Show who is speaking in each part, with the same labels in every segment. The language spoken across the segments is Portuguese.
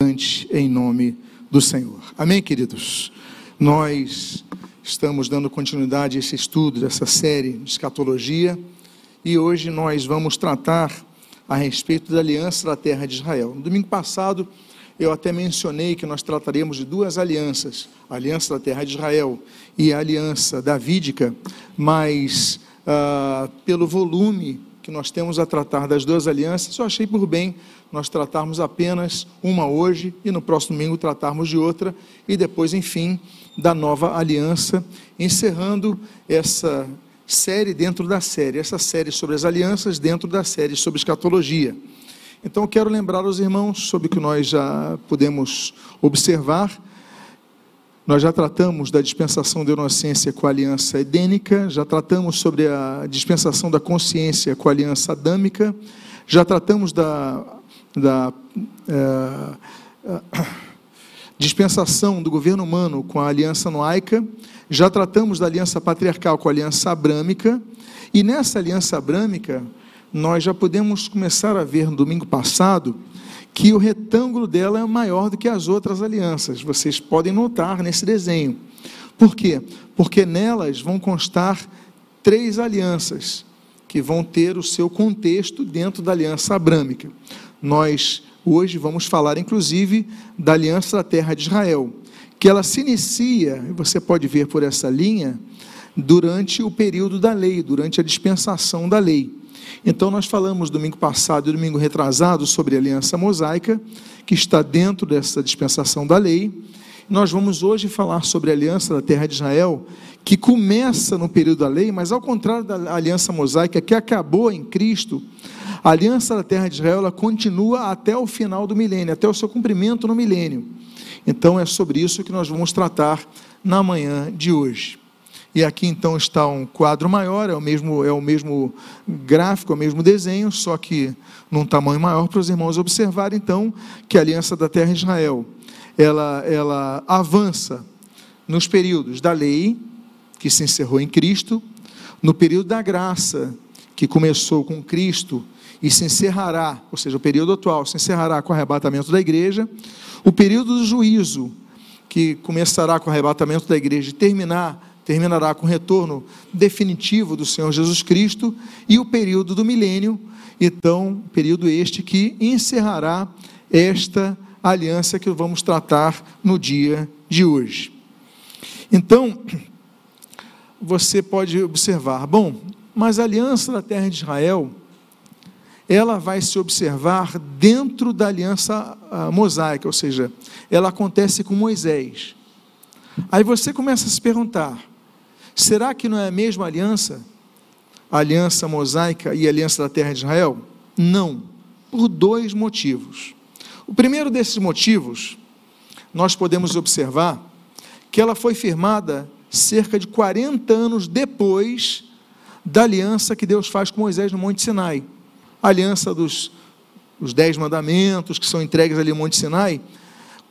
Speaker 1: em nome do Senhor. Amém, queridos? Nós estamos dando continuidade a esse estudo, dessa série de escatologia, e hoje nós vamos tratar a respeito da aliança da terra de Israel. No domingo passado, eu até mencionei que nós trataremos de duas alianças, a aliança da terra de Israel e a aliança davídica, mas ah, pelo volume que nós temos a tratar das duas alianças, eu achei por bem nós tratarmos apenas uma hoje e no próximo domingo tratarmos de outra e depois, enfim, da nova aliança, encerrando essa série dentro da série, essa série sobre as alianças dentro da série sobre escatologia. Então eu quero lembrar aos irmãos sobre o que nós já pudemos observar nós já tratamos da dispensação da inocência com a aliança edênica, já tratamos sobre a dispensação da consciência com a aliança adâmica, já tratamos da, da é, dispensação do governo humano com a aliança noaica, já tratamos da aliança patriarcal com a aliança abrâmica, e nessa aliança abrâmica, nós já podemos começar a ver no domingo passado que o retângulo dela é maior do que as outras alianças. Vocês podem notar nesse desenho. Por quê? Porque nelas vão constar três alianças que vão ter o seu contexto dentro da aliança abrâmica. Nós hoje vamos falar inclusive da aliança da terra de Israel, que ela se inicia, você pode ver por essa linha, durante o período da lei, durante a dispensação da lei. Então, nós falamos domingo passado e domingo retrasado sobre a aliança mosaica, que está dentro dessa dispensação da lei. Nós vamos hoje falar sobre a aliança da terra de Israel, que começa no período da lei, mas ao contrário da aliança mosaica, que acabou em Cristo, a aliança da terra de Israel ela continua até o final do milênio, até o seu cumprimento no milênio. Então, é sobre isso que nós vamos tratar na manhã de hoje. E aqui então está um quadro maior, é o mesmo, é o mesmo gráfico, é o mesmo desenho, só que num tamanho maior para os irmãos observarem então que a aliança da terra Israel, ela, ela avança nos períodos da lei, que se encerrou em Cristo, no período da graça, que começou com Cristo e se encerrará, ou seja, o período atual se encerrará com o arrebatamento da igreja, o período do juízo, que começará com o arrebatamento da igreja e terminar terminará com o retorno definitivo do Senhor Jesus Cristo e o período do milênio, então, período este que encerrará esta aliança que vamos tratar no dia de hoje. Então, você pode observar, bom, mas a aliança da terra de Israel, ela vai se observar dentro da aliança ah, mosaica, ou seja, ela acontece com Moisés. Aí você começa a se perguntar: Será que não é a mesma aliança? A aliança mosaica e a aliança da terra de Israel? Não, por dois motivos. O primeiro desses motivos, nós podemos observar que ela foi firmada cerca de 40 anos depois da aliança que Deus faz com Moisés no Monte Sinai. A aliança dos os dez mandamentos que são entregues ali no Monte Sinai.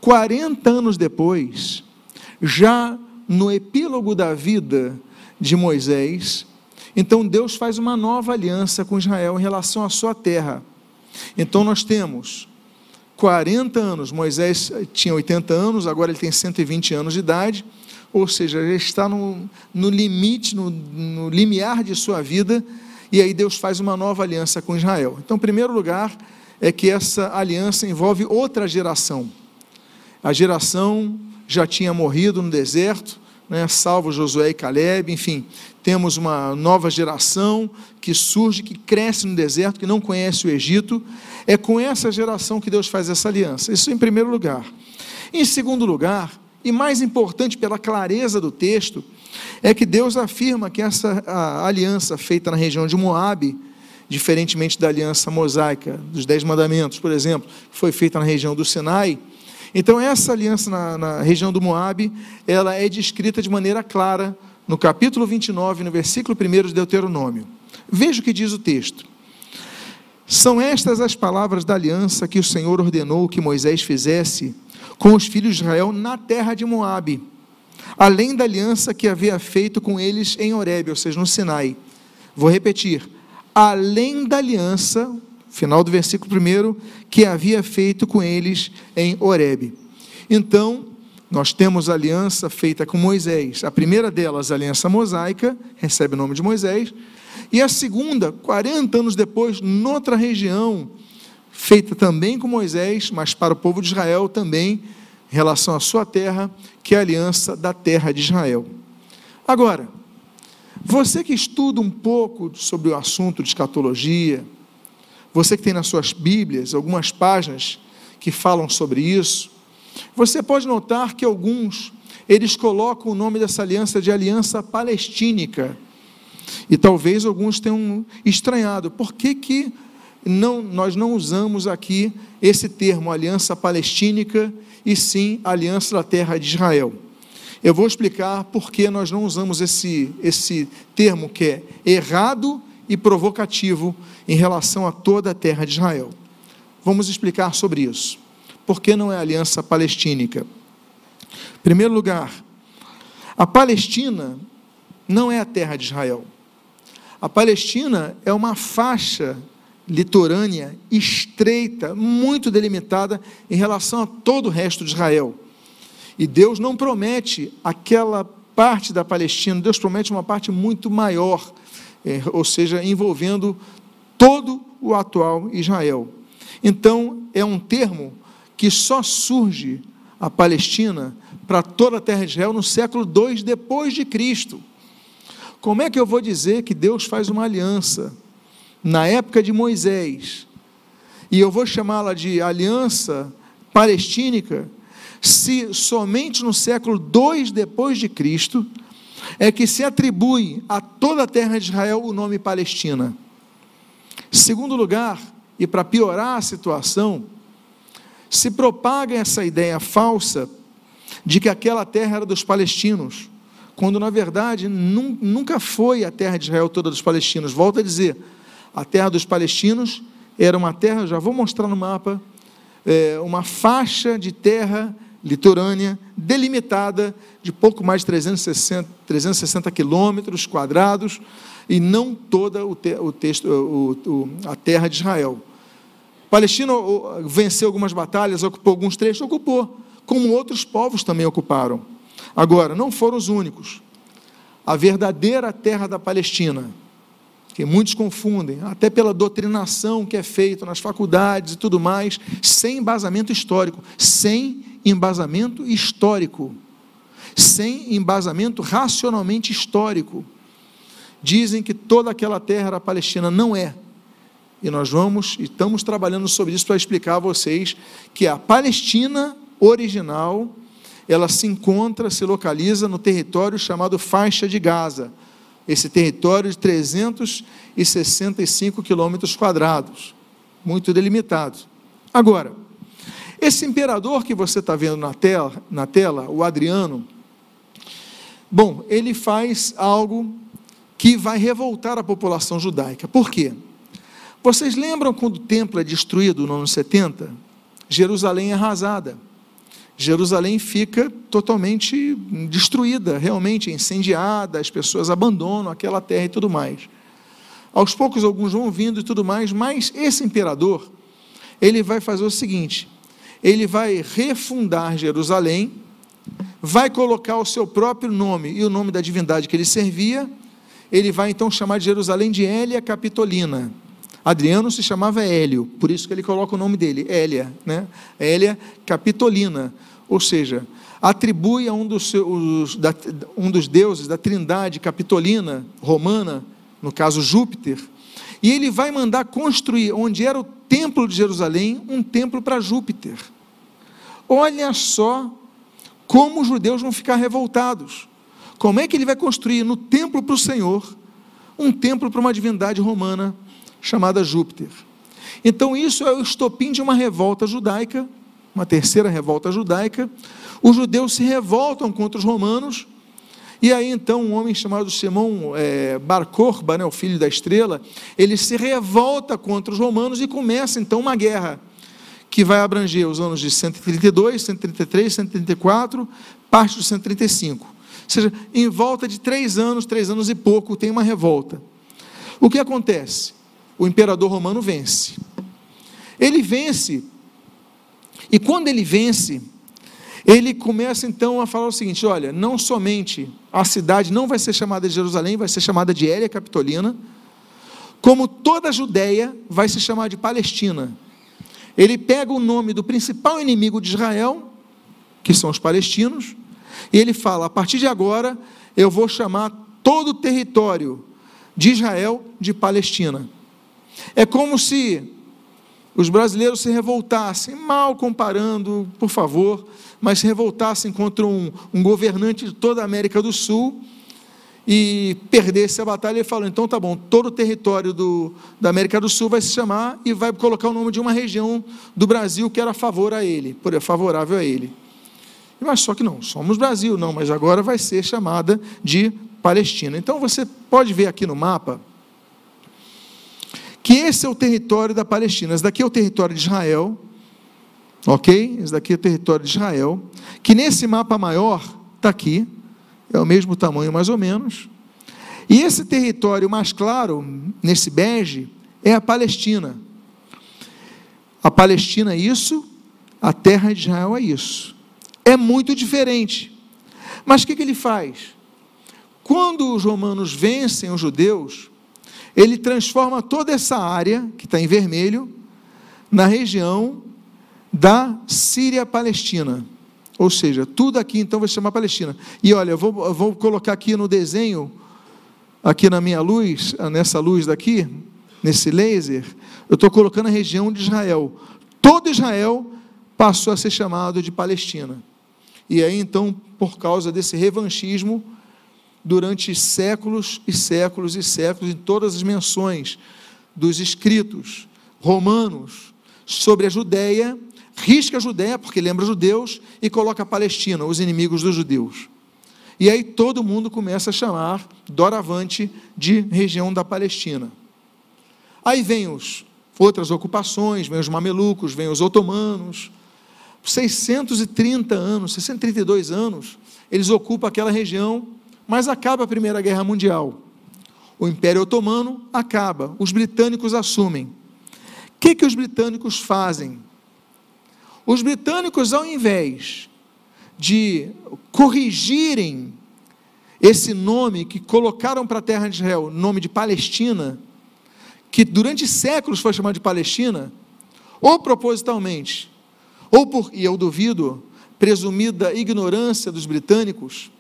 Speaker 1: 40 anos depois, já no epílogo da vida de Moisés, então Deus faz uma nova aliança com Israel em relação à sua terra. Então nós temos 40 anos, Moisés tinha 80 anos, agora ele tem 120 anos de idade, ou seja, já está no, no limite, no, no limiar de sua vida, e aí Deus faz uma nova aliança com Israel. Então, em primeiro lugar, é que essa aliança envolve outra geração. A geração já tinha morrido no deserto, né, salvo Josué e Caleb, enfim, temos uma nova geração que surge, que cresce no deserto, que não conhece o Egito. É com essa geração que Deus faz essa aliança. Isso em primeiro lugar. Em segundo lugar, e mais importante pela clareza do texto, é que Deus afirma que essa aliança feita na região de Moabe, diferentemente da aliança mosaica dos Dez Mandamentos, por exemplo, que foi feita na região do Sinai, então, essa aliança na, na região do Moabe, ela é descrita de maneira clara no capítulo 29, no versículo 1 de Deuteronômio. Veja o que diz o texto. São estas as palavras da aliança que o Senhor ordenou que Moisés fizesse com os filhos de Israel na terra de Moabe, além da aliança que havia feito com eles em Horebe, ou seja, no Sinai. Vou repetir: além da aliança final do versículo 1, que havia feito com eles em Horebe. Então, nós temos a aliança feita com Moisés. A primeira delas, a aliança mosaica, recebe o nome de Moisés. E a segunda, 40 anos depois, noutra região, feita também com Moisés, mas para o povo de Israel também, em relação à sua terra, que é a aliança da terra de Israel. Agora, você que estuda um pouco sobre o assunto de escatologia, você que tem nas suas Bíblias algumas páginas que falam sobre isso, você pode notar que alguns eles colocam o nome dessa aliança de aliança palestínica. E talvez alguns tenham estranhado. Por que, que não, nós não usamos aqui esse termo, aliança palestínica, e sim aliança da terra de Israel? Eu vou explicar por que nós não usamos esse, esse termo que é errado e provocativo em relação a toda a terra de Israel. Vamos explicar sobre isso. Por que não é aliança palestínica? Em primeiro lugar, a Palestina não é a terra de Israel. A Palestina é uma faixa litorânea estreita, muito delimitada em relação a todo o resto de Israel. E Deus não promete aquela parte da Palestina, Deus promete uma parte muito maior, é, ou seja, envolvendo todo o atual Israel. Então, é um termo que só surge a Palestina para toda a terra de Israel no século II depois de Cristo. Como é que eu vou dizer que Deus faz uma aliança na época de Moisés e eu vou chamá-la de aliança palestínica se somente no século II depois de Cristo é que se atribui a toda a terra de Israel o nome Palestina? Segundo lugar, e para piorar a situação, se propaga essa ideia falsa de que aquela terra era dos palestinos, quando na verdade nunca foi a terra de Israel toda dos palestinos. Volto a dizer, a terra dos palestinos era uma terra, já vou mostrar no mapa, é, uma faixa de terra litorânea delimitada de pouco mais de 360, 360 quilômetros quadrados e não toda o, te, o texto, o, o, a terra de Israel. Palestina venceu algumas batalhas, ocupou alguns trechos, ocupou, como outros povos também ocuparam. Agora, não foram os únicos. A verdadeira terra da Palestina, que muitos confundem, até pela doutrinação que é feita nas faculdades e tudo mais, sem embasamento histórico, sem embasamento histórico, sem embasamento racionalmente histórico. Dizem que toda aquela terra era palestina, não é. E nós vamos e estamos trabalhando sobre isso para explicar a vocês que a Palestina original ela se encontra, se localiza no território chamado Faixa de Gaza. Esse território de 365 quilômetros quadrados, muito delimitado. Agora, esse imperador que você está vendo na tela, na tela, o Adriano, bom, ele faz algo que vai revoltar a população judaica. Por quê? Vocês lembram quando o templo é destruído no ano 70? Jerusalém é arrasada. Jerusalém fica totalmente destruída, realmente incendiada, as pessoas abandonam aquela terra e tudo mais. Aos poucos alguns vão vindo e tudo mais, mas esse imperador, ele vai fazer o seguinte: ele vai refundar Jerusalém, vai colocar o seu próprio nome e o nome da divindade que ele servia, ele vai então chamar Jerusalém de Hélia Capitolina. Adriano se chamava Hélio, por isso que ele coloca o nome dele, Hélia, né? Hélia Capitolina, ou seja, atribui a um dos, seus, da, um dos deuses da trindade capitolina romana, no caso Júpiter, e ele vai mandar construir, onde era o templo de Jerusalém, um templo para Júpiter. Olha só como os judeus vão ficar revoltados. Como é que ele vai construir no templo para o Senhor um templo para uma divindade romana chamada Júpiter. Então, isso é o estopim de uma revolta judaica, uma terceira revolta judaica. Os judeus se revoltam contra os romanos, e aí então um homem chamado Simão é, Bar Corba, né, o filho da estrela, ele se revolta contra os romanos e começa então uma guerra que vai abranger os anos de 132, 133, 134, parte do 135. Ou seja, em volta de três anos, três anos e pouco, tem uma revolta. O que acontece? o imperador romano vence. Ele vence. E quando ele vence, ele começa então a falar o seguinte: olha, não somente a cidade não vai ser chamada de Jerusalém, vai ser chamada de Hélia Capitolina, como toda a Judéia vai se chamar de Palestina. Ele pega o nome do principal inimigo de Israel, que são os palestinos, e ele fala: a partir de agora, eu vou chamar todo o território de Israel de Palestina. É como se os brasileiros se revoltassem, mal comparando, por favor, mas se revoltassem contra um, um governante de toda a América do Sul e perdesse a batalha, ele falou: então tá bom, todo o território do, da América do Sul vai se chamar e vai colocar o nome de uma região do Brasil que era favor a ele, favorável a ele. Mas só que não, somos Brasil, não, mas agora vai ser chamada de Palestina. Então você pode ver aqui no mapa que esse é o território da Palestina. Esse daqui é o território de Israel, ok? Esse daqui é o território de Israel, que nesse mapa maior está aqui, é o mesmo tamanho mais ou menos. E esse território mais claro, nesse bege, é a Palestina. A Palestina é isso, a terra de Israel é isso. É muito diferente. Mas o que, que ele faz? Quando os romanos vencem os judeus, ele transforma toda essa área, que está em vermelho, na região da Síria-Palestina. Ou seja, tudo aqui então vai se chamar Palestina. E olha, eu vou, eu vou colocar aqui no desenho, aqui na minha luz, nessa luz daqui, nesse laser, eu estou colocando a região de Israel. Todo Israel passou a ser chamado de Palestina. E aí então, por causa desse revanchismo, durante séculos e séculos e séculos, em todas as menções dos escritos romanos sobre a Judéia, risca a Judéia, porque lembra judeus, e coloca a Palestina, os inimigos dos judeus. E aí todo mundo começa a chamar doravante de região da Palestina. Aí vem os outras ocupações, vem os mamelucos, vem os otomanos. 630 anos, 632 anos, eles ocupam aquela região mas acaba a Primeira Guerra Mundial. O Império Otomano acaba, os britânicos assumem. O que, que os britânicos fazem? Os britânicos, ao invés de corrigirem esse nome que colocaram para a terra de Israel, nome de Palestina, que durante séculos foi chamado de Palestina, ou propositalmente, ou por, e eu duvido, presumida ignorância dos britânicos,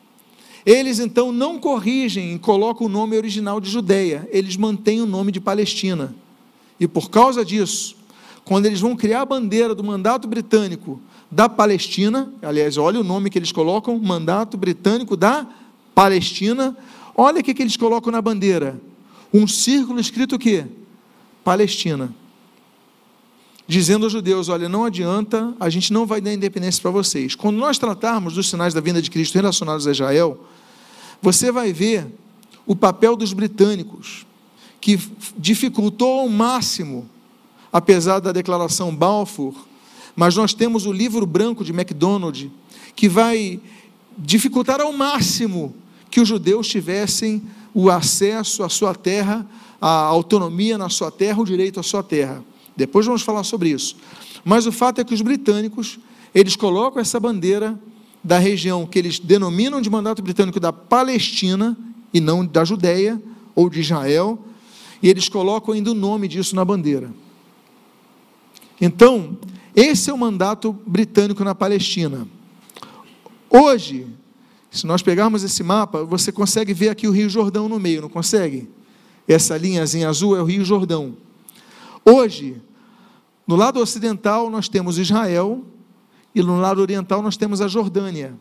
Speaker 1: eles então não corrigem e colocam o nome original de Judeia, eles mantêm o nome de Palestina. E por causa disso, quando eles vão criar a bandeira do mandato britânico da Palestina, aliás, olha o nome que eles colocam, mandato britânico da Palestina, olha o que, que eles colocam na bandeira. Um círculo escrito o quê? Palestina. Dizendo aos judeus: olha, não adianta, a gente não vai dar independência para vocês. Quando nós tratarmos dos sinais da vinda de Cristo relacionados a Israel, você vai ver o papel dos britânicos, que dificultou ao máximo, apesar da declaração Balfour, mas nós temos o livro branco de MacDonald, que vai dificultar ao máximo que os judeus tivessem o acesso à sua terra, a autonomia na sua terra, o direito à sua terra. Depois vamos falar sobre isso. Mas o fato é que os britânicos, eles colocam essa bandeira da região que eles denominam de mandato britânico da Palestina e não da Judéia ou de Israel, e eles colocam ainda o nome disso na bandeira. Então, esse é o mandato britânico na Palestina. Hoje, se nós pegarmos esse mapa, você consegue ver aqui o Rio Jordão no meio, não consegue? Essa linhazinha azul é o Rio Jordão. Hoje, no lado ocidental, nós temos Israel, e no lado oriental nós temos a Jordânia.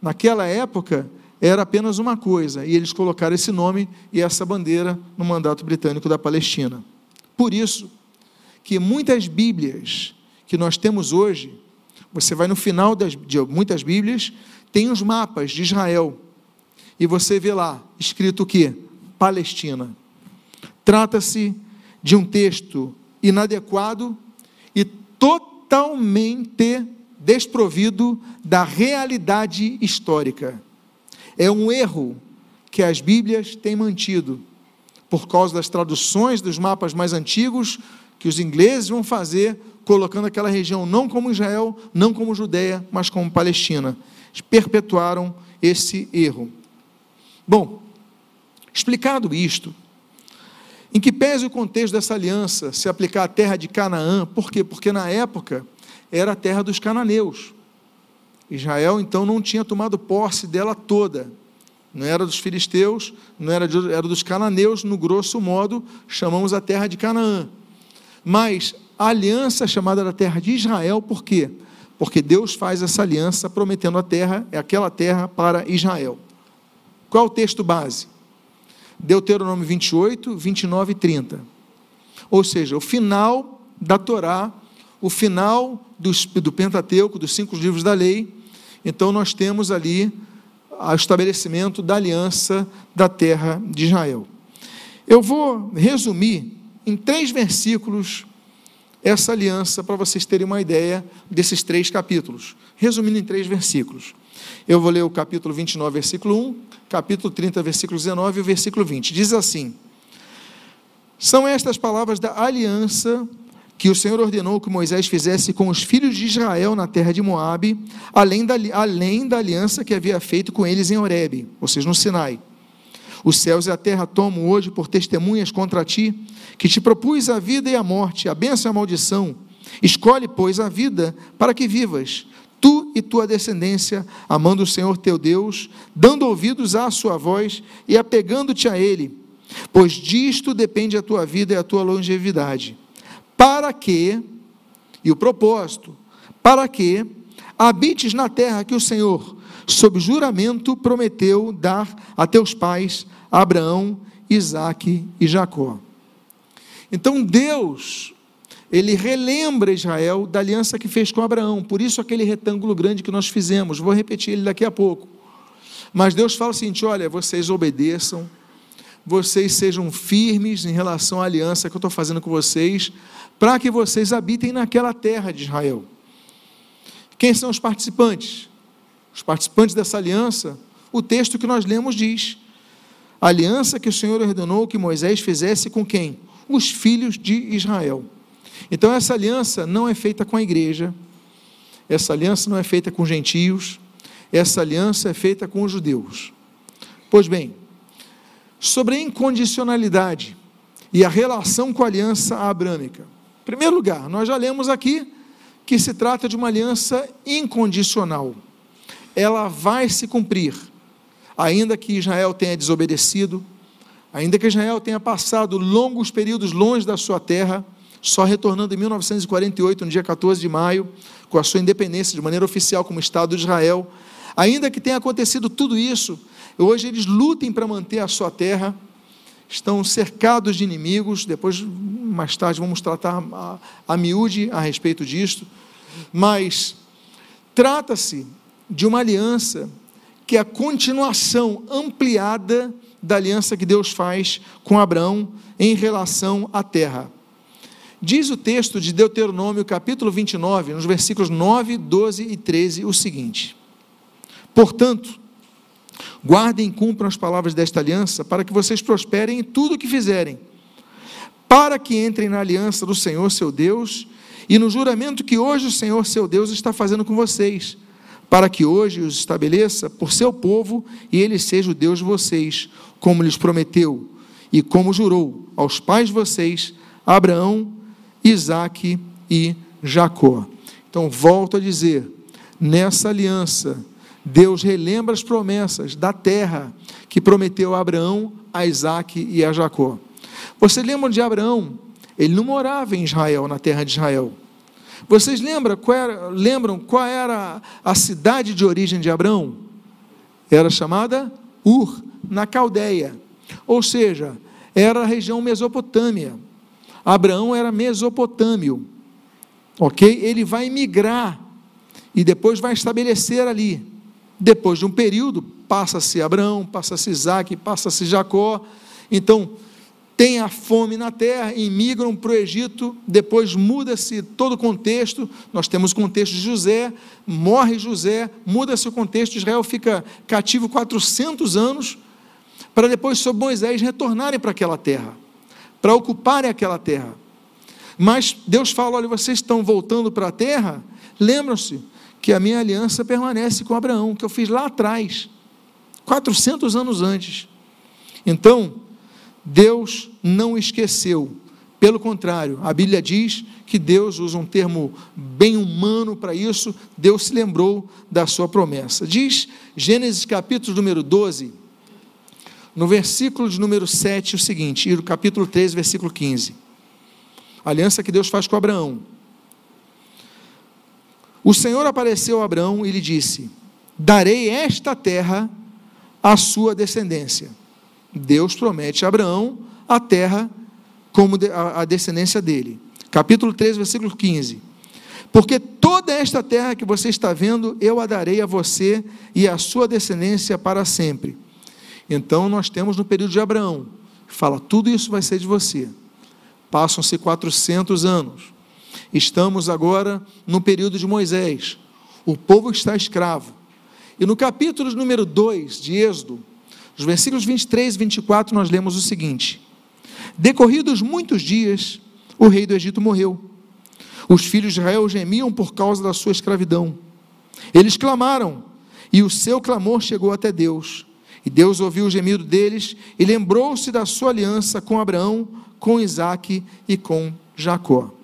Speaker 1: Naquela época era apenas uma coisa, e eles colocaram esse nome e essa bandeira no mandato britânico da Palestina. Por isso que muitas Bíblias que nós temos hoje, você vai no final das, de muitas Bíblias, tem os mapas de Israel. E você vê lá escrito o que? Palestina. Trata-se de um texto inadequado e totalmente desprovido da realidade histórica. É um erro que as Bíblias têm mantido, por causa das traduções dos mapas mais antigos, que os ingleses vão fazer, colocando aquela região não como Israel, não como Judéia, mas como Palestina. Perpetuaram esse erro. Bom, explicado isto, em que pese o contexto dessa aliança se aplicar à terra de Canaã, por quê? Porque na época era a terra dos cananeus. Israel então não tinha tomado posse dela toda. Não era dos filisteus, não era, de, era dos cananeus, no grosso modo, chamamos a terra de Canaã. Mas a aliança chamada da terra de Israel, por quê? Porque Deus faz essa aliança prometendo a terra, é aquela terra para Israel. Qual é o texto base? Deuteronômio 28, 29 e 30. Ou seja, o final da Torá, o final do, do Pentateuco, dos cinco livros da lei. Então nós temos ali o estabelecimento da aliança da terra de Israel. Eu vou resumir em três versículos essa aliança para vocês terem uma ideia desses três capítulos. Resumindo em três versículos. Eu vou ler o capítulo 29, versículo 1, capítulo 30, versículo 19 e o versículo 20. Diz assim: São estas palavras da aliança que o Senhor ordenou que Moisés fizesse com os filhos de Israel na terra de Moabe, além da, além da aliança que havia feito com eles em Horebe, ou seja, no Sinai. Os céus e a terra tomam hoje por testemunhas contra ti, que te propus a vida e a morte, a bênção e a maldição. Escolhe, pois, a vida para que vivas, tu e tua descendência, amando o Senhor teu Deus, dando ouvidos à sua voz e apegando-te a Ele, pois disto depende a tua vida e a tua longevidade. Para que, e o propósito, para que habites na terra que o Senhor, sob juramento, prometeu dar a teus pais, Abraão, Isaque e Jacó. Então Deus ele relembra Israel da aliança que fez com Abraão. Por isso, aquele retângulo grande que nós fizemos. Vou repetir ele daqui a pouco. Mas Deus fala o seguinte: olha, vocês obedeçam, vocês sejam firmes em relação à aliança que eu estou fazendo com vocês, para que vocês habitem naquela terra de Israel. Quem são os participantes? Os participantes dessa aliança, o texto que nós lemos diz: a aliança que o Senhor ordenou que Moisés fizesse com quem? Os filhos de Israel. Então, essa aliança não é feita com a igreja, essa aliança não é feita com gentios, essa aliança é feita com os judeus. Pois bem, sobre a incondicionalidade e a relação com a aliança abrâmica. Primeiro lugar, nós já lemos aqui que se trata de uma aliança incondicional. Ela vai se cumprir, ainda que Israel tenha desobedecido, ainda que Israel tenha passado longos períodos longe da sua terra, só retornando em 1948, no dia 14 de maio, com a sua independência de maneira oficial como Estado de Israel. Ainda que tenha acontecido tudo isso, hoje eles lutem para manter a sua terra, estão cercados de inimigos. Depois, mais tarde, vamos tratar a, a miúde a respeito disto. Mas trata-se de uma aliança que é a continuação ampliada da aliança que Deus faz com Abraão em relação à terra. Diz o texto de Deuteronômio, capítulo 29, nos versículos 9, 12 e 13, o seguinte: Portanto, guardem e cumpram as palavras desta aliança, para que vocês prosperem em tudo o que fizerem, para que entrem na aliança do Senhor seu Deus e no juramento que hoje o Senhor seu Deus está fazendo com vocês, para que hoje os estabeleça por seu povo e ele seja o Deus de vocês, como lhes prometeu e como jurou aos pais de vocês, Abraão, Isaac e Jacó. Então, volto a dizer, nessa aliança, Deus relembra as promessas da terra que prometeu a Abraão, a Isaac e a Jacó. Vocês lembram de Abraão? Ele não morava em Israel, na terra de Israel. Vocês lembram qual era, lembram qual era a cidade de origem de Abraão? Era chamada Ur, na Caldeia. Ou seja, era a região Mesopotâmia. Abraão era mesopotâmio, ok? Ele vai migrar e depois vai estabelecer ali. Depois de um período, passa-se Abraão, passa-se Isaac, passa-se Jacó. Então, tem a fome na terra, imigram para o Egito, depois muda-se todo o contexto. Nós temos o contexto de José, morre José, muda-se o contexto, Israel fica cativo 400 anos, para depois, sob Moisés, retornarem para aquela terra para ocuparem aquela terra. Mas Deus fala: olha, vocês estão voltando para a terra, lembram-se que a minha aliança permanece com Abraão, que eu fiz lá atrás, 400 anos antes. Então, Deus não esqueceu. Pelo contrário, a Bíblia diz que Deus usa um termo bem humano para isso, Deus se lembrou da sua promessa. Diz Gênesis capítulo número 12, no versículo de número 7, o seguinte, e no capítulo 13, versículo 15. A aliança que Deus faz com Abraão. O Senhor apareceu a Abraão e lhe disse: Darei esta terra à sua descendência. Deus promete a Abraão a terra como a descendência dele. Capítulo 13, versículo 15. Porque toda esta terra que você está vendo, eu a darei a você e à sua descendência para sempre. Então nós temos no período de Abraão, fala, tudo isso vai ser de você. Passam-se 400 anos. Estamos agora no período de Moisés. O povo está escravo. E no capítulo número 2 de Êxodo, nos versículos 23 e 24, nós lemos o seguinte: Decorridos muitos dias, o rei do Egito morreu. Os filhos de Israel gemiam por causa da sua escravidão. Eles clamaram, e o seu clamor chegou até Deus. E Deus ouviu o gemido deles e lembrou-se da sua aliança com Abraão, com Isaac e com Jacó.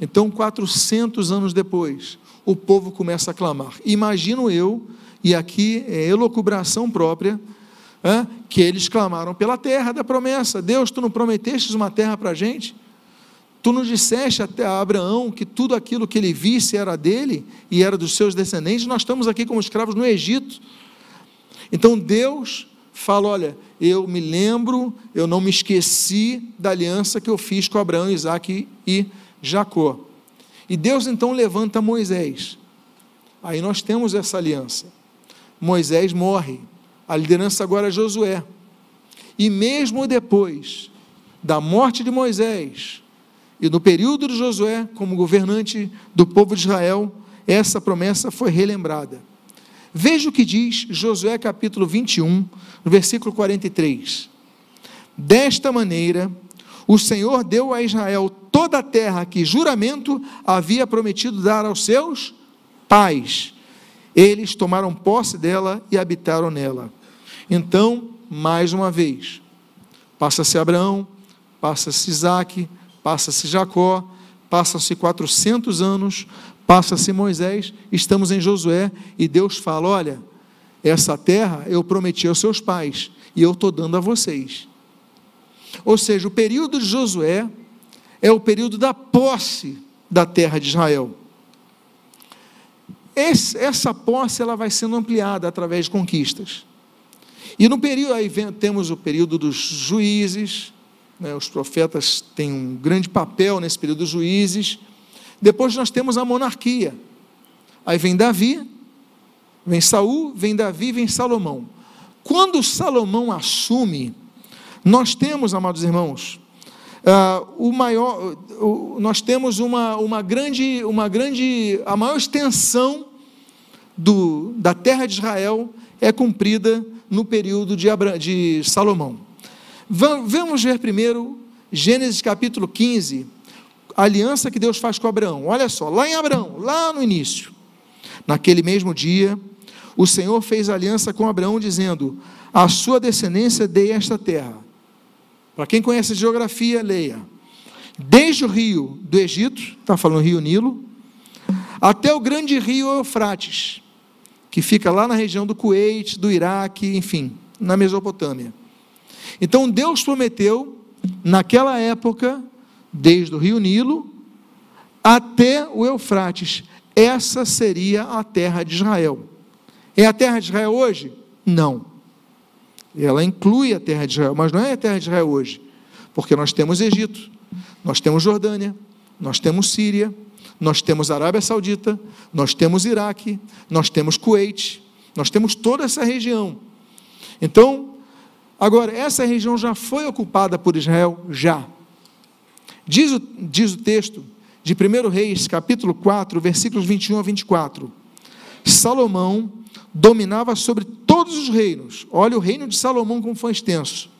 Speaker 1: Então, 400 anos depois, o povo começa a clamar. Imagino eu, e aqui é elocubração própria, é, que eles clamaram pela terra da promessa. Deus, tu não prometestes uma terra para a gente? Tu não disseste até a Abraão que tudo aquilo que ele visse era dele e era dos seus descendentes? Nós estamos aqui como escravos no Egito. Então Deus fala: olha, eu me lembro, eu não me esqueci da aliança que eu fiz com Abraão, Isaac e Jacó. E Deus então levanta Moisés. Aí nós temos essa aliança. Moisés morre. A liderança agora é Josué. E mesmo depois da morte de Moisés, e no período de Josué, como governante do povo de Israel, essa promessa foi relembrada. Veja o que diz Josué capítulo 21, no versículo 43. Desta maneira, o Senhor deu a Israel toda a terra que juramento havia prometido dar aos seus pais. Eles tomaram posse dela e habitaram nela. Então, mais uma vez, passa-se Abraão, passa-se Isaac, passa-se Jacó, passa-se 400 anos, passa-se Moisés, estamos em Josué e Deus fala: Olha, essa terra eu prometi aos seus pais e eu estou dando a vocês. Ou seja, o período de Josué é o período da posse da terra de Israel. Esse, essa posse ela vai sendo ampliada através de conquistas. E no período, aí vem, temos o período dos juízes, né, os profetas têm um grande papel nesse período dos juízes. Depois nós temos a monarquia. Aí vem Davi, vem Saul, vem Davi, vem Salomão. Quando Salomão assume, nós temos, amados irmãos, uh, o maior, uh, nós temos uma, uma grande, uma grande, a maior extensão do, da terra de Israel é cumprida no período de, Abra, de Salomão. Vamos ver primeiro Gênesis capítulo 15, a aliança que Deus faz com Abraão. Olha só, lá em Abraão, lá no início. Naquele mesmo dia, o Senhor fez aliança com Abraão, dizendo: A sua descendência dei esta terra. Para quem conhece geografia, leia. Desde o rio do Egito, está falando rio Nilo, até o grande rio Eufrates, que fica lá na região do Kuwait, do Iraque, enfim, na Mesopotâmia. Então Deus prometeu, naquela época, desde o rio Nilo até o Eufrates, essa seria a terra de Israel. É a terra de Israel hoje? Não. Ela inclui a terra de Israel, mas não é a terra de Israel hoje, porque nós temos Egito, nós temos Jordânia, nós temos Síria, nós temos Arábia Saudita, nós temos Iraque, nós temos Kuwait, nós temos toda essa região. Então, agora, essa região já foi ocupada por Israel? Já. Diz o, diz o texto de 1 Reis, capítulo 4, versículos 21 a 24. Salomão dominava sobre todos os reinos. Olha o reino de Salomão como foi extenso.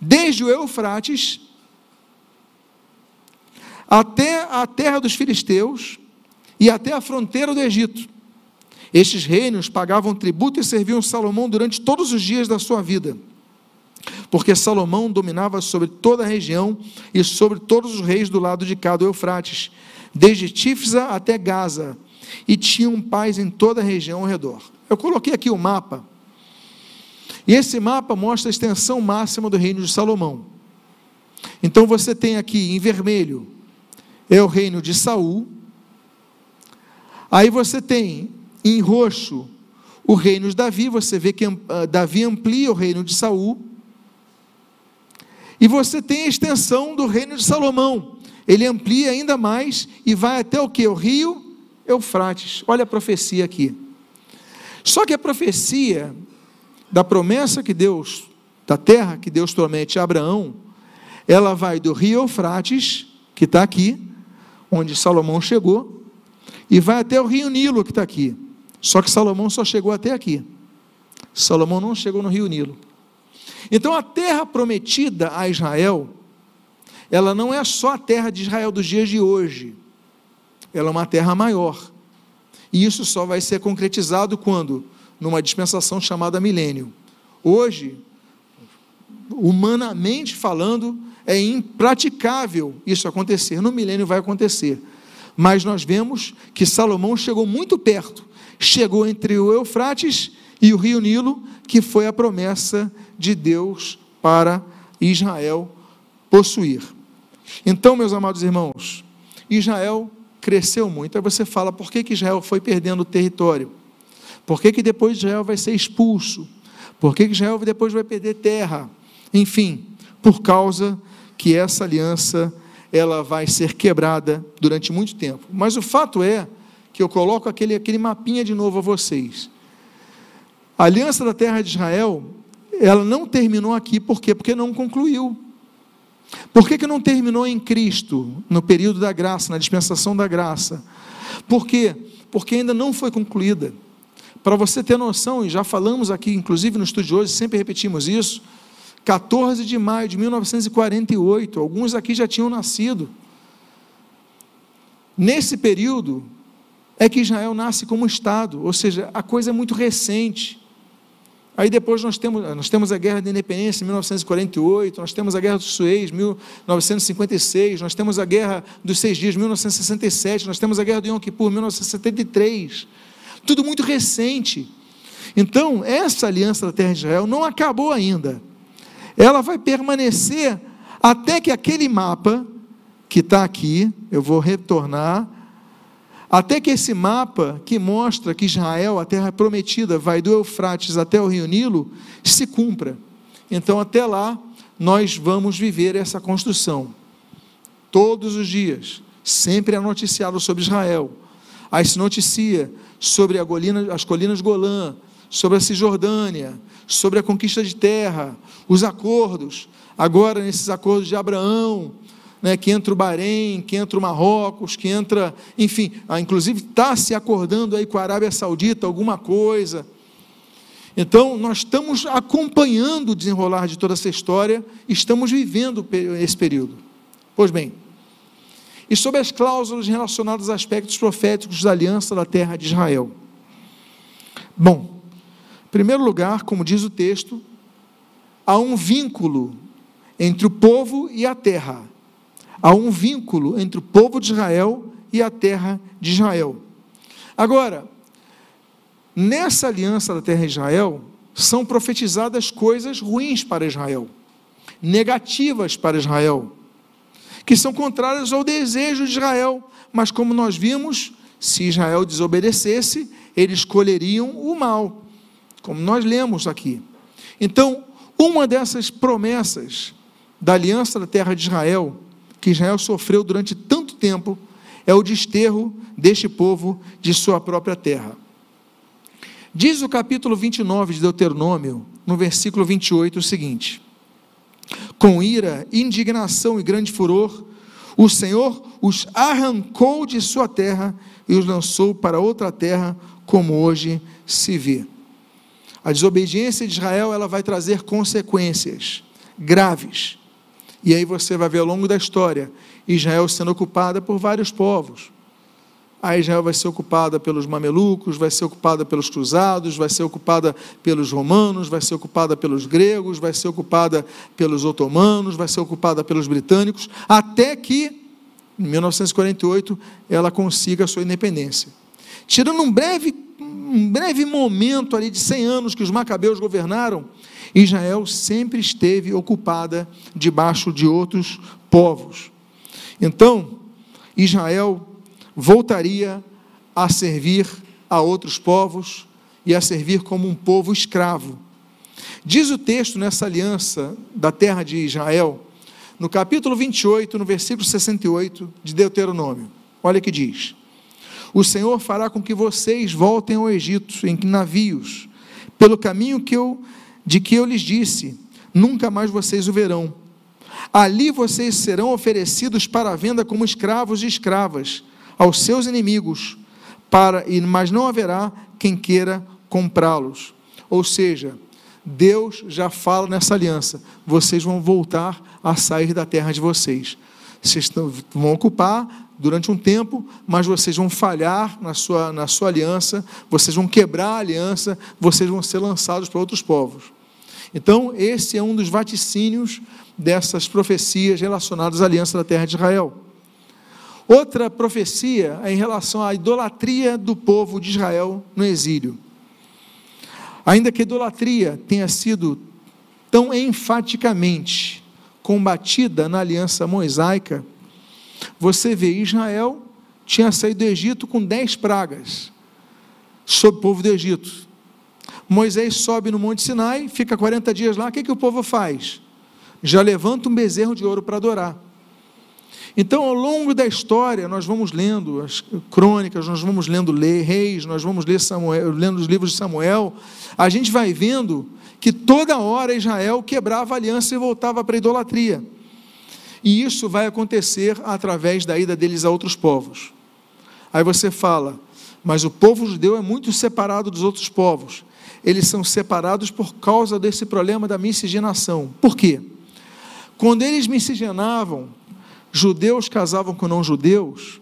Speaker 1: Desde o Eufrates até a terra dos filisteus e até a fronteira do Egito. Estes reinos pagavam tributo e serviam Salomão durante todos os dias da sua vida, porque Salomão dominava sobre toda a região e sobre todos os reis do lado de cá do Eufrates, desde Tifsa até Gaza, e tinham paz em toda a região ao redor. Eu coloquei aqui o mapa, e esse mapa mostra a extensão máxima do reino de Salomão. Então você tem aqui em vermelho é o reino de Saul. Aí você tem em roxo o reino de Davi, você vê que uh, Davi amplia o reino de Saul. E você tem a extensão do reino de Salomão. Ele amplia ainda mais e vai até o que? O rio Eufrates. Olha a profecia aqui. Só que a profecia da promessa que Deus, da terra que Deus promete a Abraão, ela vai do rio Eufrates, que está aqui, onde Salomão chegou, e vai até o rio Nilo, que está aqui. Só que Salomão só chegou até aqui. Salomão não chegou no rio Nilo. Então a terra prometida a Israel, ela não é só a terra de Israel dos dias de hoje. Ela é uma terra maior. E isso só vai ser concretizado quando? Numa dispensação chamada milênio. Hoje, humanamente falando, é impraticável isso acontecer. No milênio vai acontecer. Mas nós vemos que Salomão chegou muito perto. Chegou entre o Eufrates e o rio Nilo, que foi a promessa de Deus para Israel possuir. Então, meus amados irmãos, Israel cresceu muito. Aí você fala, por que, que Israel foi perdendo território? Por que, que depois Israel vai ser expulso? Por que, que Israel depois vai perder terra? Enfim, por causa que essa aliança ela vai ser quebrada durante muito tempo. Mas o fato é que eu coloco aquele, aquele mapinha de novo a vocês. A aliança da terra de Israel, ela não terminou aqui, por quê? Porque não concluiu. Por que, que não terminou em Cristo, no período da graça, na dispensação da graça? Por quê? Porque ainda não foi concluída. Para você ter noção, e já falamos aqui, inclusive no estudo de hoje, sempre repetimos isso, 14 de maio de 1948, alguns aqui já tinham nascido. Nesse período é que Israel nasce como Estado, ou seja, a coisa é muito recente. Aí depois nós temos, nós temos a Guerra da Independência em 1948, nós temos a Guerra do Suez, 1956, nós temos a Guerra dos Seis Dias, 1967, nós temos a Guerra do Yom Kippur, 1973. Tudo muito recente. Então, essa aliança da terra de Israel não acabou ainda ela vai permanecer até que aquele mapa que está aqui, eu vou retornar, até que esse mapa que mostra que Israel, a terra prometida, vai do Eufrates até o rio Nilo, se cumpra. Então, até lá, nós vamos viver essa construção. Todos os dias, sempre é noticiado sobre Israel. Aí se noticia sobre Golina, as colinas Golã, sobre a Cisjordânia, sobre a conquista de terra, os acordos, agora nesses acordos de Abraão, né, que entra o Bahrein, que entra o Marrocos, que entra, enfim, ah, inclusive está se acordando aí com a Arábia Saudita alguma coisa. Então, nós estamos acompanhando o desenrolar de toda essa história, estamos vivendo esse período. Pois bem, e sobre as cláusulas relacionadas a aspectos proféticos da aliança da terra de Israel. Bom, em primeiro lugar, como diz o texto, há um vínculo entre o povo e a terra. Há um vínculo entre o povo de Israel e a terra de Israel. Agora, nessa aliança da terra de Israel, são profetizadas coisas ruins para Israel, negativas para Israel, que são contrárias ao desejo de Israel. Mas, como nós vimos, se Israel desobedecesse, eles escolheriam o mal como nós lemos aqui. Então, uma dessas promessas da aliança da terra de Israel, que Israel sofreu durante tanto tempo, é o desterro deste povo de sua própria terra. Diz o capítulo 29 de Deuteronômio, no versículo 28, o seguinte: Com ira, indignação e grande furor, o Senhor os arrancou de sua terra e os lançou para outra terra, como hoje se vê. A desobediência de Israel ela vai trazer consequências graves. E aí você vai ver ao longo da história Israel sendo ocupada por vários povos. A Israel vai ser ocupada pelos mamelucos, vai ser ocupada pelos cruzados, vai ser ocupada pelos romanos, vai ser ocupada pelos gregos, vai ser ocupada pelos otomanos, vai ser ocupada pelos britânicos, até que, em 1948, ela consiga a sua independência. Tirando um breve, um breve momento ali de 100 anos que os macabeus governaram, Israel sempre esteve ocupada debaixo de outros povos. Então, Israel voltaria a servir a outros povos e a servir como um povo escravo. Diz o texto nessa aliança da terra de Israel, no capítulo 28, no versículo 68 de Deuteronômio. Olha que diz: O Senhor fará com que vocês voltem ao Egito em navios, pelo caminho que eu, de que eu lhes disse, nunca mais vocês o verão. Ali vocês serão oferecidos para a venda como escravos e escravas aos seus inimigos, para mas não haverá quem queira comprá-los. Ou seja, Deus já fala nessa aliança: vocês vão voltar a sair da terra de vocês. Vocês vão ocupar durante um tempo, mas vocês vão falhar na sua, na sua aliança, vocês vão quebrar a aliança, vocês vão ser lançados para outros povos. Então, esse é um dos vaticínios dessas profecias relacionadas à aliança da terra de Israel. Outra profecia é em relação à idolatria do povo de Israel no exílio. Ainda que a idolatria tenha sido tão enfaticamente combatida na aliança mosaica, você vê Israel tinha saído do Egito com dez pragas sobre o povo do Egito. Moisés sobe no Monte Sinai, fica 40 dias lá, o que, que o povo faz? Já levanta um bezerro de ouro para adorar. Então, ao longo da história, nós vamos lendo as crônicas, nós vamos lendo reis, nós vamos ler Samuel, lendo os livros de Samuel, a gente vai vendo que toda hora Israel quebrava a aliança e voltava para a idolatria. E isso vai acontecer através da ida deles a outros povos. Aí você fala, mas o povo judeu é muito separado dos outros povos. Eles são separados por causa desse problema da miscigenação. Por quê? Quando eles miscigenavam, judeus casavam com não-judeus,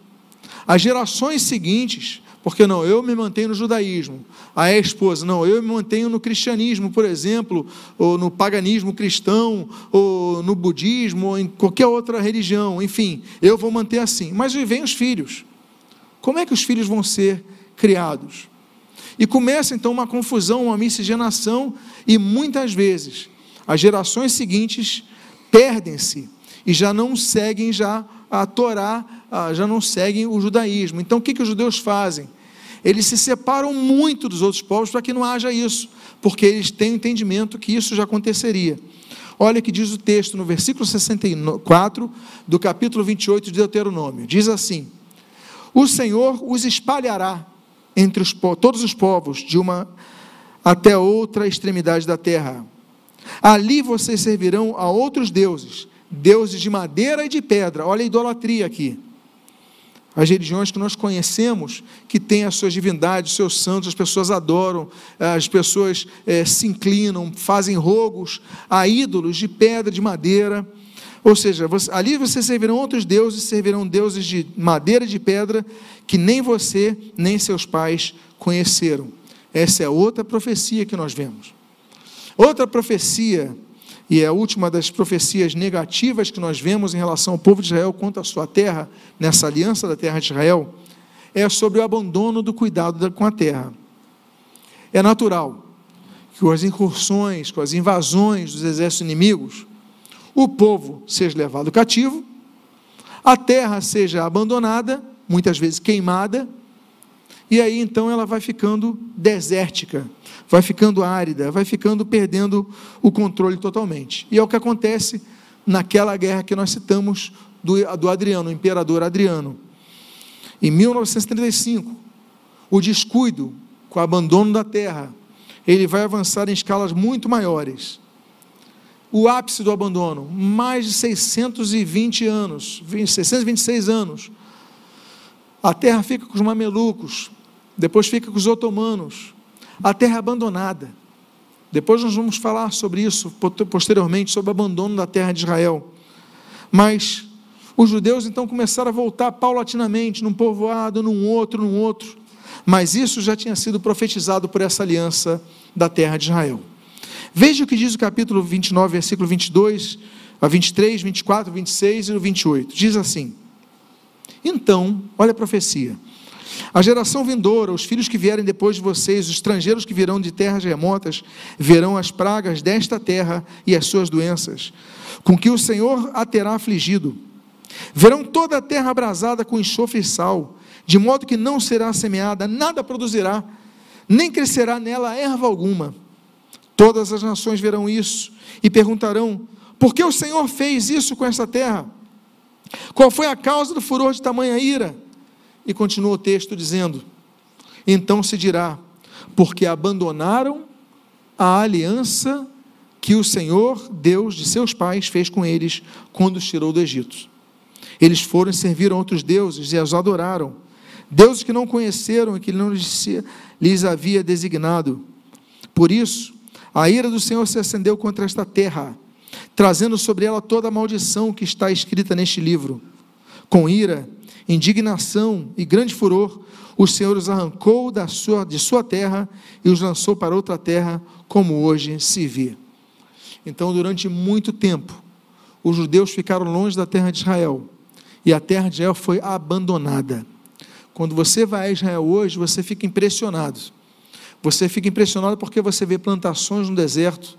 Speaker 1: as gerações seguintes, porque não, eu me mantenho no judaísmo, a esposa, não, eu me mantenho no cristianismo, por exemplo, ou no paganismo cristão, ou no budismo, ou em qualquer outra religião, enfim, eu vou manter assim. Mas vem os filhos. Como é que os filhos vão ser criados? E começa então uma confusão, uma miscigenação, e muitas vezes as gerações seguintes perdem-se e já não seguem já a Torá, já não seguem o judaísmo. Então o que, que os judeus fazem? Eles se separam muito dos outros povos para que não haja isso, porque eles têm o entendimento que isso já aconteceria. Olha que diz o texto no versículo 64 do capítulo 28 de Deuteronômio. Diz assim: O Senhor os espalhará entre os, todos os povos, de uma até outra extremidade da terra. Ali vocês servirão a outros deuses, deuses de madeira e de pedra. Olha a idolatria aqui. As religiões que nós conhecemos, que têm as suas divindades, seus santos, as pessoas adoram, as pessoas é, se inclinam, fazem rogos a ídolos de pedra, de madeira. Ou seja, você, ali vocês servirão outros deuses, servirão deuses de madeira e de pedra, que nem você, nem seus pais conheceram. Essa é outra profecia que nós vemos. Outra profecia e é a última das profecias negativas que nós vemos em relação ao povo de Israel quanto à sua terra, nessa aliança da terra de Israel, é sobre o abandono do cuidado com a terra. É natural que com as incursões, com as invasões dos exércitos inimigos, o povo seja levado cativo, a terra seja abandonada, muitas vezes queimada, e aí então ela vai ficando desértica, vai ficando árida, vai ficando perdendo o controle totalmente. E é o que acontece naquela guerra que nós citamos do, do Adriano, o imperador Adriano. Em 1935, o descuido com o abandono da terra, ele vai avançar em escalas muito maiores. O ápice do abandono, mais de 620 anos, 626 anos. A terra fica com os mamelucos, depois fica com os otomanos, a terra abandonada. Depois nós vamos falar sobre isso posteriormente, sobre o abandono da terra de Israel. Mas os judeus então começaram a voltar paulatinamente, num povoado, num outro, num outro. Mas isso já tinha sido profetizado por essa aliança da terra de Israel. Veja o que diz o capítulo 29, versículo 22 a 23, 24, 26 e 28. Diz assim: Então, olha a profecia. A geração vindoura, os filhos que vierem depois de vocês, os estrangeiros que virão de terras remotas, verão as pragas desta terra e as suas doenças, com que o Senhor a terá afligido. Verão toda a terra abrasada com enxofre e sal, de modo que não será semeada, nada produzirá, nem crescerá nela erva alguma. Todas as nações verão isso e perguntarão: por que o Senhor fez isso com essa terra? Qual foi a causa do furor de tamanha ira? E continua o texto dizendo: Então se dirá, porque abandonaram a aliança que o Senhor, Deus de seus pais, fez com eles quando os tirou do Egito. Eles foram e serviram outros deuses e os adoraram, deuses que não conheceram e que não lhes havia designado. Por isso, a ira do Senhor se acendeu contra esta terra, trazendo sobre ela toda a maldição que está escrita neste livro. Com ira, indignação e grande furor, o Senhor os arrancou da sua, de sua terra e os lançou para outra terra, como hoje se vê. Então, durante muito tempo, os judeus ficaram longe da terra de Israel e a terra de Israel foi abandonada. Quando você vai a Israel hoje, você fica impressionado você fica impressionado porque você vê plantações no deserto.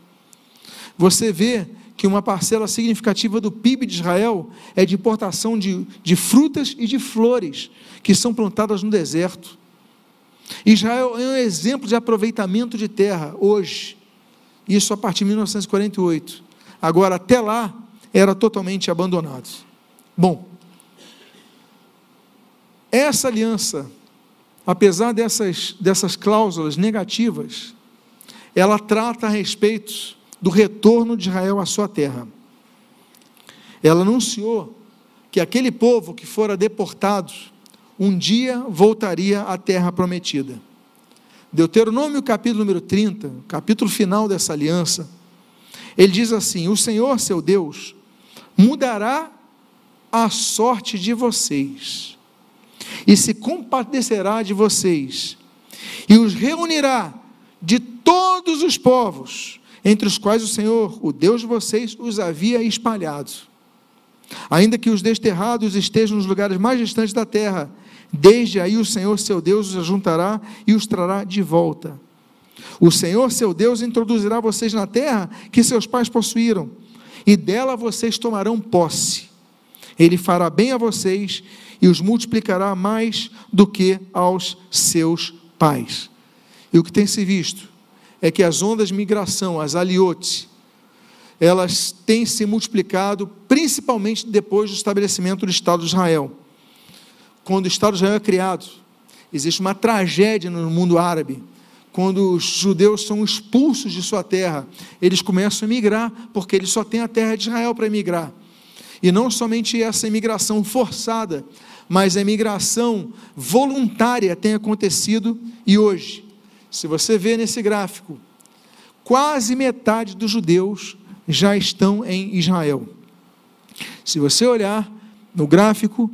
Speaker 1: Você vê que uma parcela significativa do PIB de Israel é de importação de, de frutas e de flores que são plantadas no deserto. Israel é um exemplo de aproveitamento de terra hoje. Isso a partir de 1948. Agora, até lá, era totalmente abandonado. Bom, essa aliança apesar dessas, dessas cláusulas negativas, ela trata a respeito do retorno de Israel à sua terra. Ela anunciou que aquele povo que fora deportado um dia voltaria à terra prometida. Deuteronômio capítulo número 30, capítulo final dessa aliança, ele diz assim: O Senhor, seu Deus, mudará a sorte de vocês e se compadecerá de vocês, e os reunirá de todos os povos, entre os quais o Senhor, o Deus de vocês, os havia espalhado. Ainda que os desterrados estejam nos lugares mais distantes da terra, desde aí o Senhor, seu Deus, os ajuntará e os trará de volta. O Senhor, seu Deus, introduzirá vocês na terra que seus pais possuíram, e dela vocês tomarão posse. Ele fará bem a vocês e os multiplicará mais do que aos seus pais. E o que tem se visto é que as ondas de migração, as aliotes, elas têm se multiplicado principalmente depois do estabelecimento do Estado de Israel. Quando o Estado de Israel é criado, existe uma tragédia no mundo árabe. Quando os judeus são expulsos de sua terra, eles começam a migrar, porque eles só têm a terra de Israel para emigrar. E não somente essa imigração forçada, mas a imigração voluntária tem acontecido e hoje, se você vê nesse gráfico, quase metade dos judeus já estão em Israel. Se você olhar no gráfico,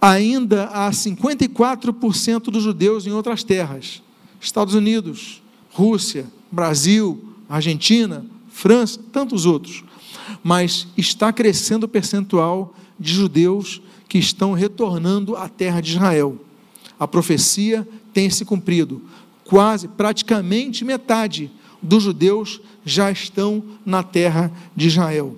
Speaker 1: ainda há 54% dos judeus em outras terras. Estados Unidos, Rússia, Brasil, Argentina, França, tantos outros mas está crescendo o percentual de judeus que estão retornando à terra de Israel. A profecia tem se cumprido. Quase, praticamente metade dos judeus já estão na terra de Israel.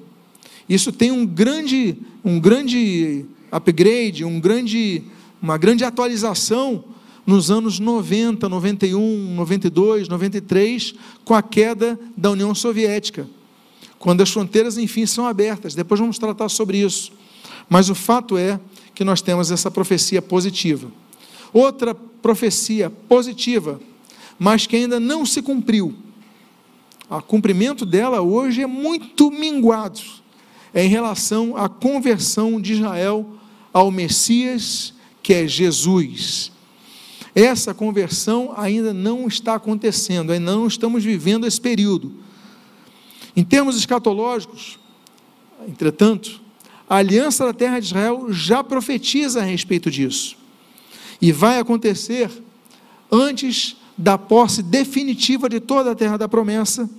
Speaker 1: Isso tem um grande, um grande upgrade, um grande, uma grande atualização nos anos 90, 91, 92, 93, com a queda da União Soviética quando as fronteiras, enfim, são abertas. Depois vamos tratar sobre isso. Mas o fato é que nós temos essa profecia positiva. Outra profecia positiva, mas que ainda não se cumpriu. O cumprimento dela hoje é muito minguado. Em relação à conversão de Israel ao Messias, que é Jesus. Essa conversão ainda não está acontecendo, ainda não estamos vivendo esse período. Em termos escatológicos, entretanto, a aliança da terra de Israel já profetiza a respeito disso. E vai acontecer antes da posse definitiva de toda a terra da promessa,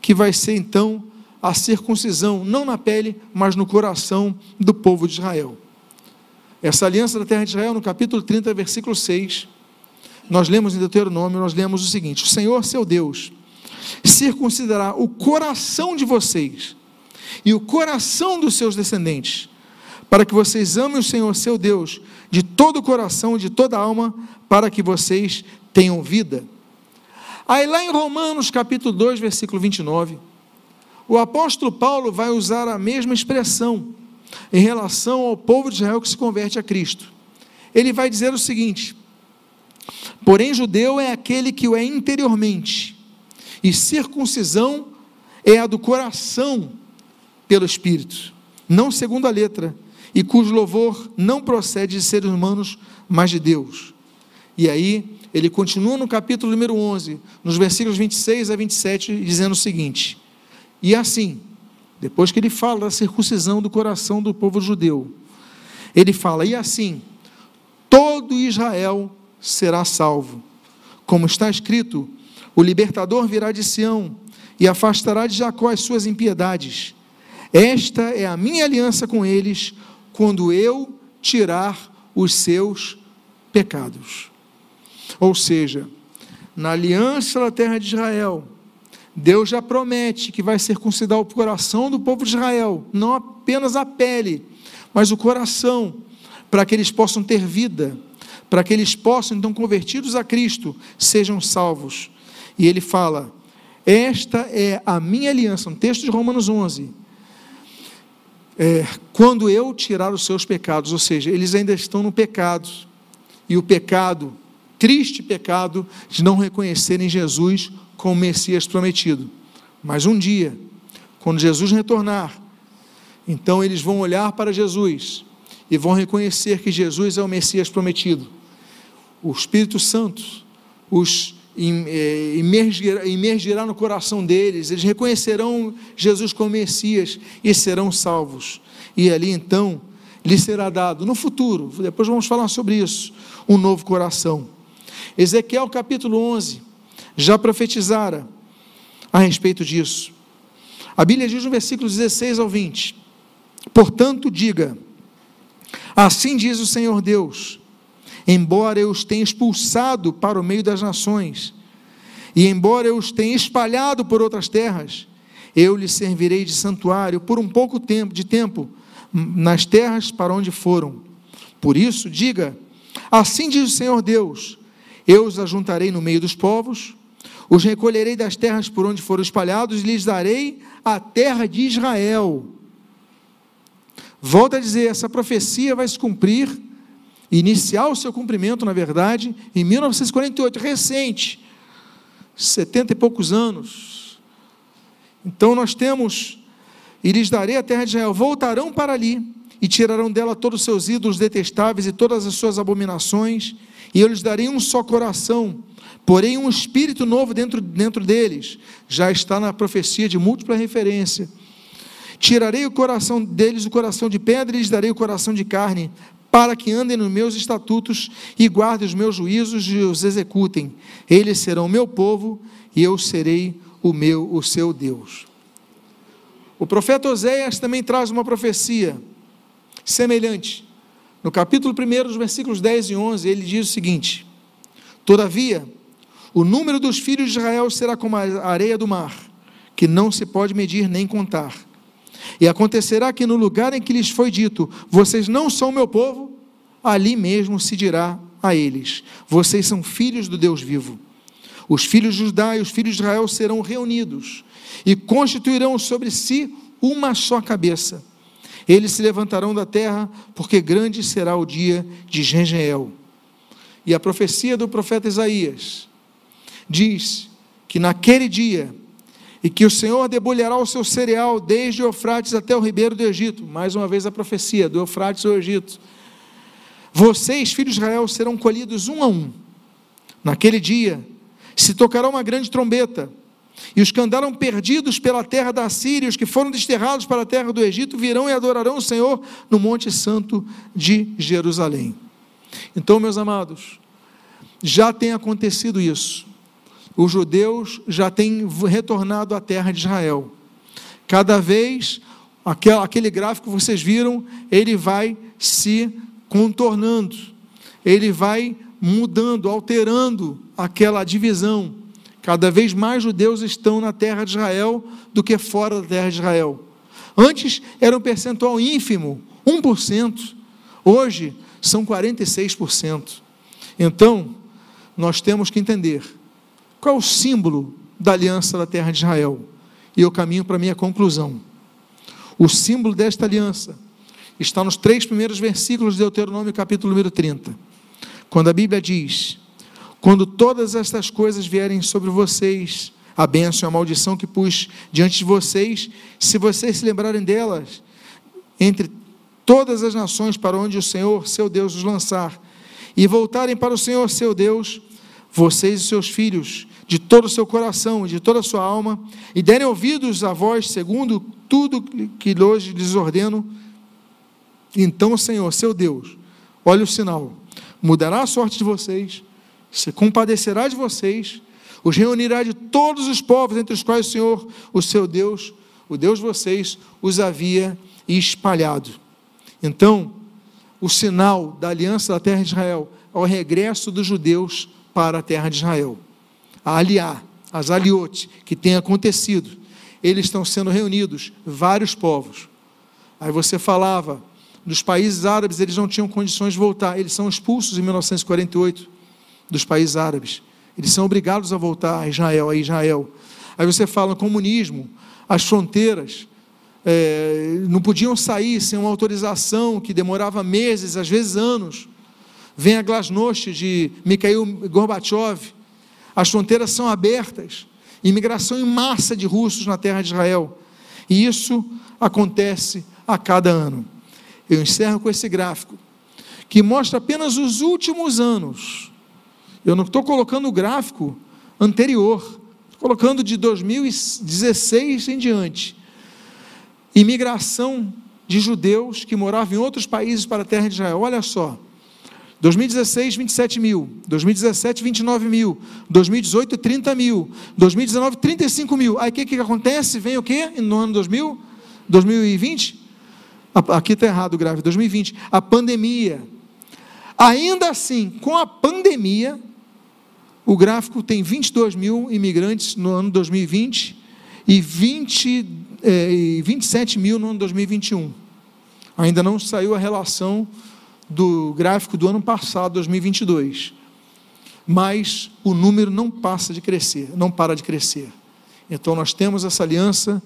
Speaker 1: que vai ser então a circuncisão, não na pele, mas no coração do povo de Israel. Essa aliança da terra de Israel, no capítulo 30, versículo 6, nós lemos em Deuteronômio, nós lemos o seguinte: O Senhor, seu Deus, circuncidará o coração de vocês e o coração dos seus descendentes, para que vocês amem o Senhor, seu Deus, de todo o coração, de toda a alma, para que vocês tenham vida. Aí lá em Romanos capítulo 2, versículo 29, o apóstolo Paulo vai usar a mesma expressão em relação ao povo de Israel que se converte a Cristo. Ele vai dizer o seguinte: Porém, judeu é aquele que o é interiormente, e circuncisão é a do coração pelo Espírito, não segundo a letra, e cujo louvor não procede de seres humanos, mas de Deus. E aí, ele continua no capítulo número 11, nos versículos 26 a 27, dizendo o seguinte: E assim, depois que ele fala da circuncisão do coração do povo judeu, ele fala: E assim, todo Israel será salvo. Como está escrito: O libertador virá de Sião e afastará de Jacó as suas impiedades. Esta é a minha aliança com eles, quando eu tirar os seus pecados. Ou seja, na aliança da terra de Israel, Deus já promete que vai circuncidar o coração do povo de Israel, não apenas a pele, mas o coração, para que eles possam ter vida, para que eles possam, então, convertidos a Cristo, sejam salvos. E ele fala: Esta é a minha aliança, um texto de Romanos 11. É, quando eu tirar os seus pecados, ou seja, eles ainda estão no pecado, e o pecado triste pecado de não reconhecerem Jesus como Messias prometido. Mas um dia, quando Jesus retornar, então eles vão olhar para Jesus e vão reconhecer que Jesus é o Messias prometido. O Espírito Santo os é, imergirá, imergirá no coração deles, eles reconhecerão Jesus como Messias e serão salvos. E ali então lhes será dado, no futuro, depois vamos falar sobre isso, um novo coração. Ezequiel capítulo 11 já profetizara a respeito disso. A Bíblia diz no versículo 16 ao 20: Portanto, diga: Assim diz o Senhor Deus: Embora eu os tenha expulsado para o meio das nações, e embora eu os tenha espalhado por outras terras, eu lhes servirei de santuário por um pouco tempo, de tempo nas terras para onde foram. Por isso, diga: Assim diz o Senhor Deus: eu os ajuntarei no meio dos povos, os recolherei das terras por onde foram espalhados e lhes darei a terra de Israel. Volto a dizer, essa profecia vai se cumprir, iniciar o seu cumprimento, na verdade, em 1948, recente, 70 e poucos anos. Então nós temos, e lhes darei a terra de Israel, voltarão para ali e tirarão dela todos os seus ídolos detestáveis e todas as suas abominações e eu lhes darei um só coração, porém um espírito novo dentro, dentro deles. Já está na profecia de múltipla referência. Tirarei o coração deles o coração de pedra e lhes darei o coração de carne, para que andem nos meus estatutos e guardem os meus juízos e os executem. Eles serão meu povo e eu serei o meu, o seu Deus. O profeta Oséias também traz uma profecia semelhante. No capítulo 1, os versículos 10 e 11, ele diz o seguinte: Todavia, o número dos filhos de Israel será como a areia do mar, que não se pode medir nem contar. E acontecerá que no lugar em que lhes foi dito: Vocês não são meu povo, ali mesmo se dirá a eles: Vocês são filhos do Deus vivo. Os filhos de Judá e os filhos de Israel serão reunidos e constituirão sobre si uma só cabeça eles se levantarão da terra, porque grande será o dia de Gengeel. E a profecia do profeta Isaías diz que naquele dia, e que o Senhor debulhará o seu cereal desde o Eufrates até o ribeiro do Egito. Mais uma vez a profecia do Eufrates ao Egito. Vocês, filhos de Israel, serão colhidos um a um. Naquele dia se tocará uma grande trombeta, E os que andaram perdidos pela terra da Síria, os que foram desterrados para a terra do Egito, virão e adorarão o Senhor no Monte Santo de Jerusalém. Então, meus amados, já tem acontecido isso. Os judeus já têm retornado à terra de Israel. Cada vez, aquele gráfico que vocês viram, ele vai se contornando, ele vai mudando, alterando aquela divisão. Cada vez mais judeus estão na terra de Israel do que fora da terra de Israel. Antes era um percentual ínfimo, 1%. Hoje são 46%. Então, nós temos que entender qual é o símbolo da aliança da terra de Israel. E eu caminho para a minha conclusão. O símbolo desta aliança está nos três primeiros versículos de Deuteronômio, capítulo número 30. Quando a Bíblia diz: quando todas estas coisas vierem sobre vocês, a bênção e a maldição que pus diante de vocês, se vocês se lembrarem delas, entre todas as nações para onde o Senhor, seu Deus, os lançar, e voltarem para o Senhor, seu Deus, vocês e seus filhos, de todo o seu coração, de toda a sua alma, e derem ouvidos a voz, segundo tudo que hoje lhes ordeno, então o Senhor, seu Deus, olha o sinal, mudará a sorte de vocês, se compadecerá de vocês, os reunirá de todos os povos entre os quais o Senhor, o seu Deus, o Deus de vocês, os havia espalhado. Então, o sinal da aliança da terra de Israel é o regresso dos judeus para a terra de Israel. A aliá, as aliote, que tem acontecido, eles estão sendo reunidos, vários povos. Aí você falava, dos países árabes, eles não tinham condições de voltar, eles são expulsos em 1948 dos países árabes. Eles são obrigados a voltar a Israel, a Israel. Aí você fala comunismo, as fronteiras é, não podiam sair sem uma autorização que demorava meses, às vezes anos. Vem a glasnost de Mikhail Gorbachev. As fronteiras são abertas. Imigração em massa de russos na terra de Israel. E isso acontece a cada ano. Eu encerro com esse gráfico, que mostra apenas os últimos anos eu não estou colocando o gráfico anterior, estou colocando de 2016 em diante. Imigração de judeus que moravam em outros países para a terra de Israel. Olha só. 2016, 27 mil. 2017, 29 mil. 2018, 30 mil. 2019, 35 mil. Aí o que, que acontece? Vem o quê no ano 2000? 2020? Aqui está errado o gráfico. 2020. A pandemia. Ainda assim, com a pandemia, o gráfico tem 22 mil imigrantes no ano 2020 e 20, eh, 27 mil no ano 2021. Ainda não saiu a relação do gráfico do ano passado, 2022. Mas o número não passa de crescer, não para de crescer. Então nós temos essa aliança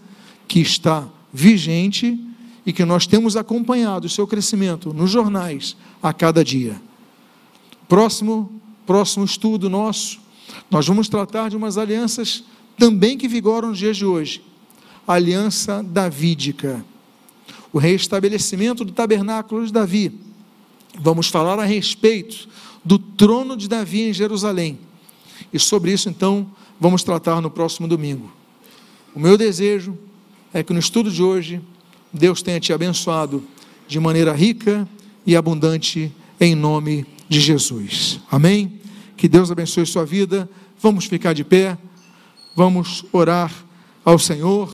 Speaker 1: que está vigente e que nós temos acompanhado o seu crescimento nos jornais a cada dia. Próximo próximo estudo nosso, nós vamos tratar de umas alianças também que vigoram nos dias de hoje. A aliança davídica, o reestabelecimento do tabernáculo de Davi. Vamos falar a respeito do trono de Davi em Jerusalém. E sobre isso, então, vamos tratar no próximo domingo. O meu desejo é que no estudo de hoje, Deus tenha te abençoado de maneira rica e abundante, em nome de Jesus. Amém? Que Deus abençoe sua vida. Vamos ficar de pé, vamos orar ao Senhor.